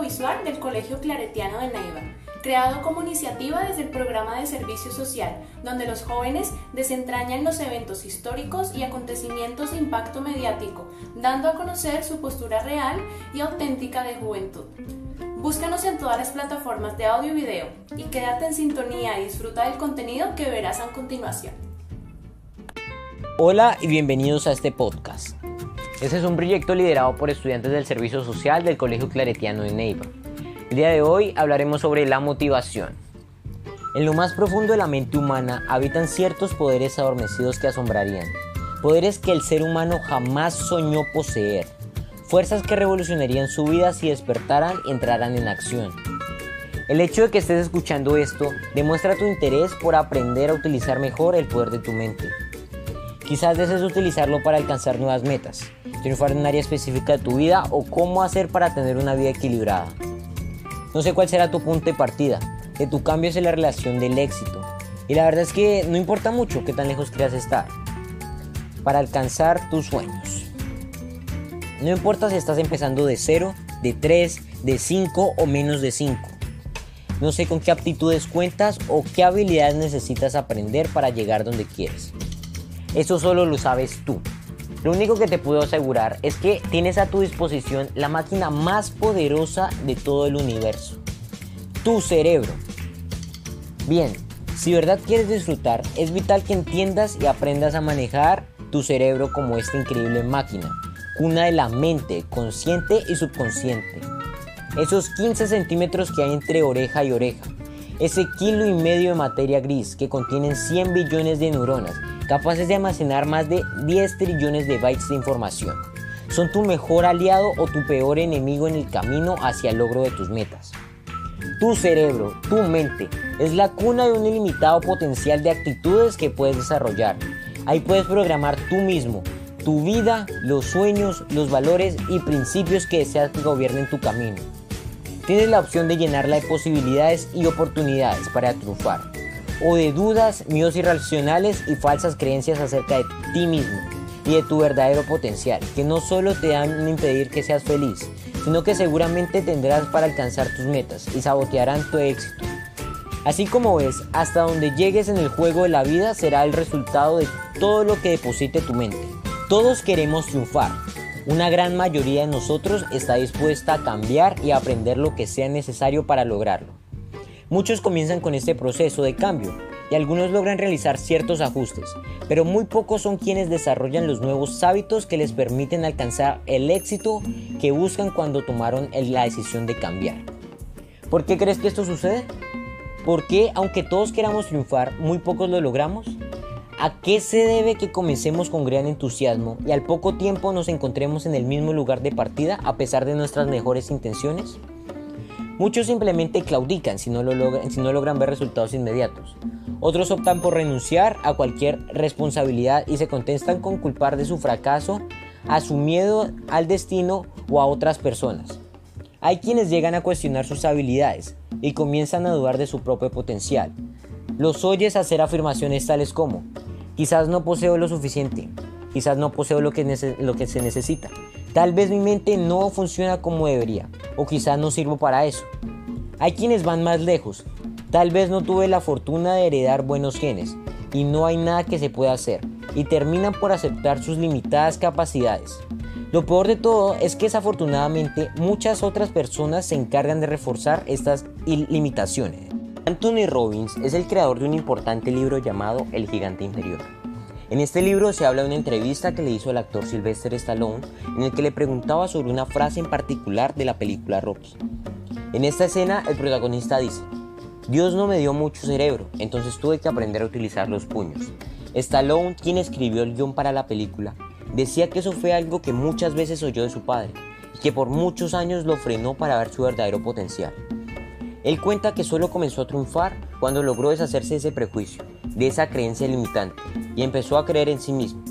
audiovisual del Colegio Claretiano de Neiva, creado como iniciativa desde el programa de servicio social, donde los jóvenes desentrañan los eventos históricos y acontecimientos de impacto mediático, dando a conocer su postura real y auténtica de juventud. Búscanos en todas las plataformas de audio y video y quédate en sintonía y disfruta del contenido que verás a continuación. Hola y bienvenidos a este podcast. Este es un proyecto liderado por estudiantes del Servicio Social del Colegio Claretiano de Neiva. El día de hoy hablaremos sobre la motivación. En lo más profundo de la mente humana habitan ciertos poderes adormecidos que asombrarían, poderes que el ser humano jamás soñó poseer, fuerzas que revolucionarían su vida si despertaran y entraran en acción. El hecho de que estés escuchando esto demuestra tu interés por aprender a utilizar mejor el poder de tu mente. Quizás desees utilizarlo para alcanzar nuevas metas, triunfar en un área específica de tu vida o cómo hacer para tener una vida equilibrada. No sé cuál será tu punto de partida, que tu cambio es la relación del éxito. Y la verdad es que no importa mucho qué tan lejos creas estar para alcanzar tus sueños. No importa si estás empezando de 0, de 3, de 5 o menos de 5. No sé con qué aptitudes cuentas o qué habilidades necesitas aprender para llegar donde quieres. Eso solo lo sabes tú. Lo único que te puedo asegurar es que tienes a tu disposición la máquina más poderosa de todo el universo. Tu cerebro. Bien, si verdad quieres disfrutar, es vital que entiendas y aprendas a manejar tu cerebro como esta increíble máquina, cuna de la mente consciente y subconsciente. Esos 15 centímetros que hay entre oreja y oreja, ese kilo y medio de materia gris que contienen 100 billones de neuronas capaces de almacenar más de 10 trillones de bytes de información. Son tu mejor aliado o tu peor enemigo en el camino hacia el logro de tus metas. Tu cerebro, tu mente, es la cuna de un ilimitado potencial de actitudes que puedes desarrollar. Ahí puedes programar tú mismo tu vida, los sueños, los valores y principios que deseas que gobiernen tu camino. Tienes la opción de llenarla de posibilidades y oportunidades para triunfar o de dudas, miedos irracionales y falsas creencias acerca de ti mismo y de tu verdadero potencial, que no solo te dan impedir que seas feliz, sino que seguramente tendrás para alcanzar tus metas y sabotearán tu éxito. Así como ves, hasta donde llegues en el juego de la vida será el resultado de todo lo que deposite tu mente. Todos queremos triunfar. Una gran mayoría de nosotros está dispuesta a cambiar y aprender lo que sea necesario para lograrlo. Muchos comienzan con este proceso de cambio y algunos logran realizar ciertos ajustes, pero muy pocos son quienes desarrollan los nuevos hábitos que les permiten alcanzar el éxito que buscan cuando tomaron la decisión de cambiar. ¿Por qué crees que esto sucede? ¿Por qué, aunque todos queramos triunfar, muy pocos lo logramos? ¿A qué se debe que comencemos con gran entusiasmo y al poco tiempo nos encontremos en el mismo lugar de partida a pesar de nuestras mejores intenciones? Muchos simplemente claudican si no, logran, si no logran ver resultados inmediatos. Otros optan por renunciar a cualquier responsabilidad y se contestan con culpar de su fracaso a su miedo al destino o a otras personas. Hay quienes llegan a cuestionar sus habilidades y comienzan a dudar de su propio potencial. Los oyes hacer afirmaciones tales como, quizás no poseo lo suficiente, quizás no poseo lo que, lo que se necesita, Tal vez mi mente no funciona como debería, o quizás no sirvo para eso. Hay quienes van más lejos. Tal vez no tuve la fortuna de heredar buenos genes, y no hay nada que se pueda hacer, y terminan por aceptar sus limitadas capacidades. Lo peor de todo es que desafortunadamente muchas otras personas se encargan de reforzar estas limitaciones. Anthony Robbins es el creador de un importante libro llamado El gigante interior en este libro se habla de una entrevista que le hizo el actor Sylvester Stallone en el que le preguntaba sobre una frase en particular de la película Rocky. En esta escena el protagonista dice, Dios no me dio mucho cerebro, entonces tuve que aprender a utilizar los puños. Stallone, quien escribió el guion para la película, decía que eso fue algo que muchas veces oyó de su padre y que por muchos años lo frenó para ver su verdadero potencial. Él cuenta que solo comenzó a triunfar cuando logró deshacerse de ese prejuicio, de esa creencia limitante, y empezó a creer en sí mismo.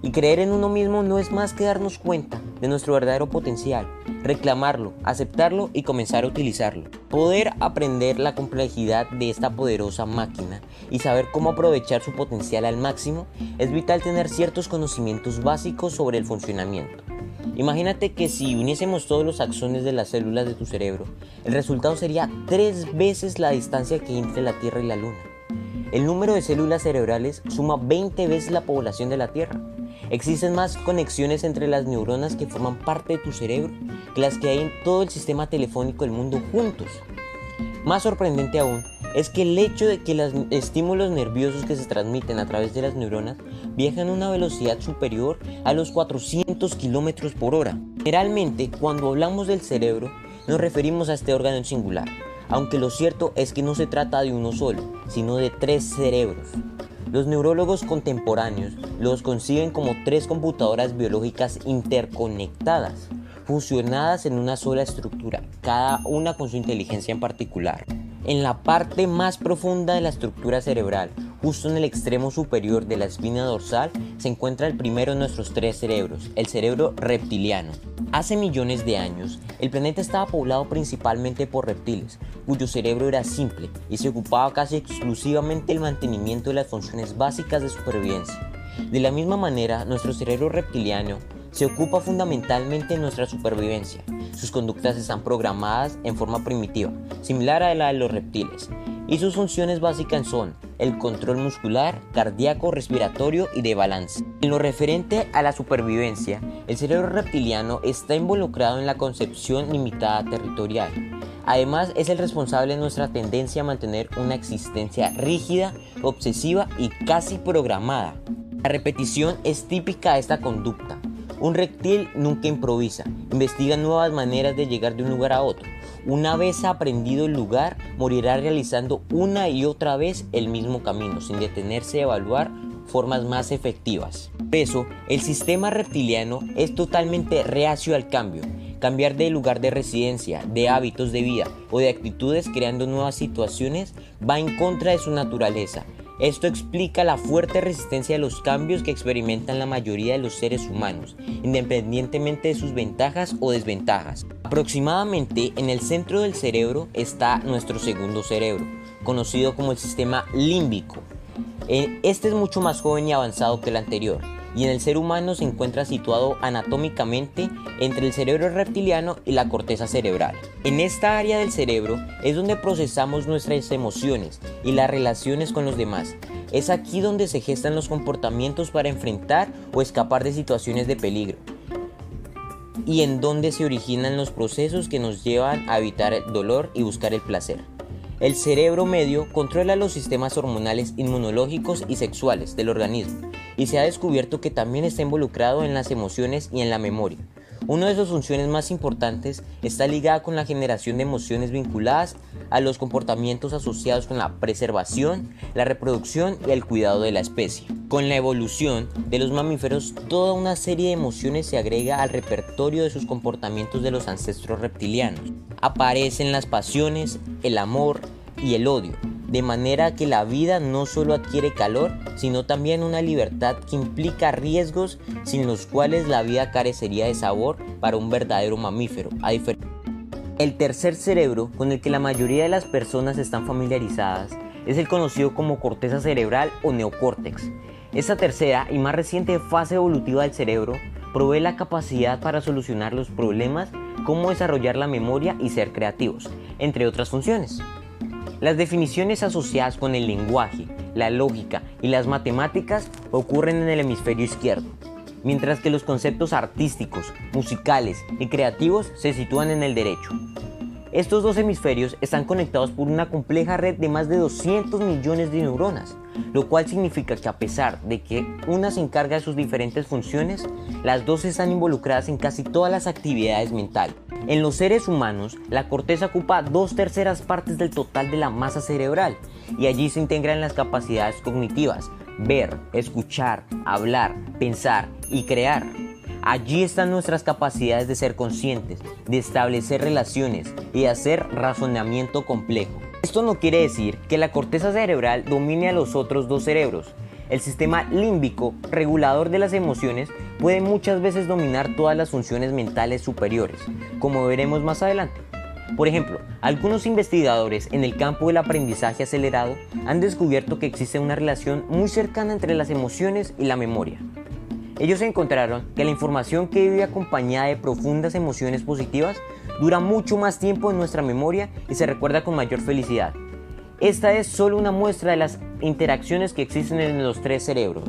Y creer en uno mismo no es más que darnos cuenta de nuestro verdadero potencial, reclamarlo, aceptarlo y comenzar a utilizarlo. Poder aprender la complejidad de esta poderosa máquina y saber cómo aprovechar su potencial al máximo es vital tener ciertos conocimientos básicos sobre el funcionamiento. Imagínate que si uniésemos todos los axones de las células de tu cerebro, el resultado sería tres veces la distancia que entre la Tierra y la Luna. El número de células cerebrales suma 20 veces la población de la Tierra. Existen más conexiones entre las neuronas que forman parte de tu cerebro que las que hay en todo el sistema telefónico del mundo juntos. Más sorprendente aún es que el hecho de que los estímulos nerviosos que se transmiten a través de las neuronas viajan a una velocidad superior a los 400 km por hora. Generalmente, cuando hablamos del cerebro, nos referimos a este órgano singular, aunque lo cierto es que no se trata de uno solo, sino de tres cerebros. Los neurólogos contemporáneos los conciben como tres computadoras biológicas interconectadas, fusionadas en una sola estructura, cada una con su inteligencia en particular. En la parte más profunda de la estructura cerebral, justo en el extremo superior de la espina dorsal, se encuentra el primero de nuestros tres cerebros, el cerebro reptiliano. Hace millones de años, el planeta estaba poblado principalmente por reptiles, cuyo cerebro era simple y se ocupaba casi exclusivamente del mantenimiento de las funciones básicas de supervivencia. De la misma manera, nuestro cerebro reptiliano se ocupa fundamentalmente de nuestra supervivencia. Sus conductas están programadas en forma primitiva, similar a la de los reptiles, y sus funciones básicas son el control muscular, cardíaco, respiratorio y de balance. En lo referente a la supervivencia, el cerebro reptiliano está involucrado en la concepción limitada territorial. Además, es el responsable de nuestra tendencia a mantener una existencia rígida, obsesiva y casi programada. La repetición es típica de esta conducta. Un reptil nunca improvisa, investiga nuevas maneras de llegar de un lugar a otro. Una vez aprendido el lugar, morirá realizando una y otra vez el mismo camino, sin detenerse a evaluar formas más efectivas. Por eso, el sistema reptiliano es totalmente reacio al cambio. Cambiar de lugar de residencia, de hábitos de vida o de actitudes creando nuevas situaciones va en contra de su naturaleza esto explica la fuerte resistencia a los cambios que experimentan la mayoría de los seres humanos, independientemente de sus ventajas o desventajas. Aproximadamente en el centro del cerebro está nuestro segundo cerebro, conocido como el sistema límbico. Eh, este es mucho más joven y avanzado que el anterior, y en el ser humano se encuentra situado anatómicamente entre el cerebro reptiliano y la corteza cerebral. En esta área del cerebro es donde procesamos nuestras emociones y las relaciones con los demás. Es aquí donde se gestan los comportamientos para enfrentar o escapar de situaciones de peligro y en donde se originan los procesos que nos llevan a evitar el dolor y buscar el placer. El cerebro medio controla los sistemas hormonales inmunológicos y sexuales del organismo y se ha descubierto que también está involucrado en las emociones y en la memoria. Una de sus funciones más importantes está ligada con la generación de emociones vinculadas a los comportamientos asociados con la preservación, la reproducción y el cuidado de la especie. Con la evolución de los mamíferos, toda una serie de emociones se agrega al repertorio de sus comportamientos de los ancestros reptilianos. Aparecen las pasiones, el amor y el odio, de manera que la vida no solo adquiere calor, sino también una libertad que implica riesgos sin los cuales la vida carecería de sabor para un verdadero mamífero. el tercer cerebro con el que la mayoría de las personas están familiarizadas es el conocido como corteza cerebral o neocórtex. Esta tercera y más reciente fase evolutiva del cerebro provee la capacidad para solucionar los problemas, como desarrollar la memoria y ser creativos, entre otras funciones. Las definiciones asociadas con el lenguaje, la lógica y las matemáticas ocurren en el hemisferio izquierdo, mientras que los conceptos artísticos, musicales y creativos se sitúan en el derecho. Estos dos hemisferios están conectados por una compleja red de más de 200 millones de neuronas, lo cual significa que a pesar de que una se encarga de sus diferentes funciones, las dos están involucradas en casi todas las actividades mentales. En los seres humanos, la corteza ocupa dos terceras partes del total de la masa cerebral y allí se integran las capacidades cognitivas, ver, escuchar, hablar, pensar y crear. Allí están nuestras capacidades de ser conscientes, de establecer relaciones y hacer razonamiento complejo. Esto no quiere decir que la corteza cerebral domine a los otros dos cerebros. El sistema límbico, regulador de las emociones, puede muchas veces dominar todas las funciones mentales superiores, como veremos más adelante. Por ejemplo, algunos investigadores en el campo del aprendizaje acelerado han descubierto que existe una relación muy cercana entre las emociones y la memoria. Ellos encontraron que la información que vive acompañada de profundas emociones positivas dura mucho más tiempo en nuestra memoria y se recuerda con mayor felicidad. Esta es solo una muestra de las interacciones que existen en los tres cerebros.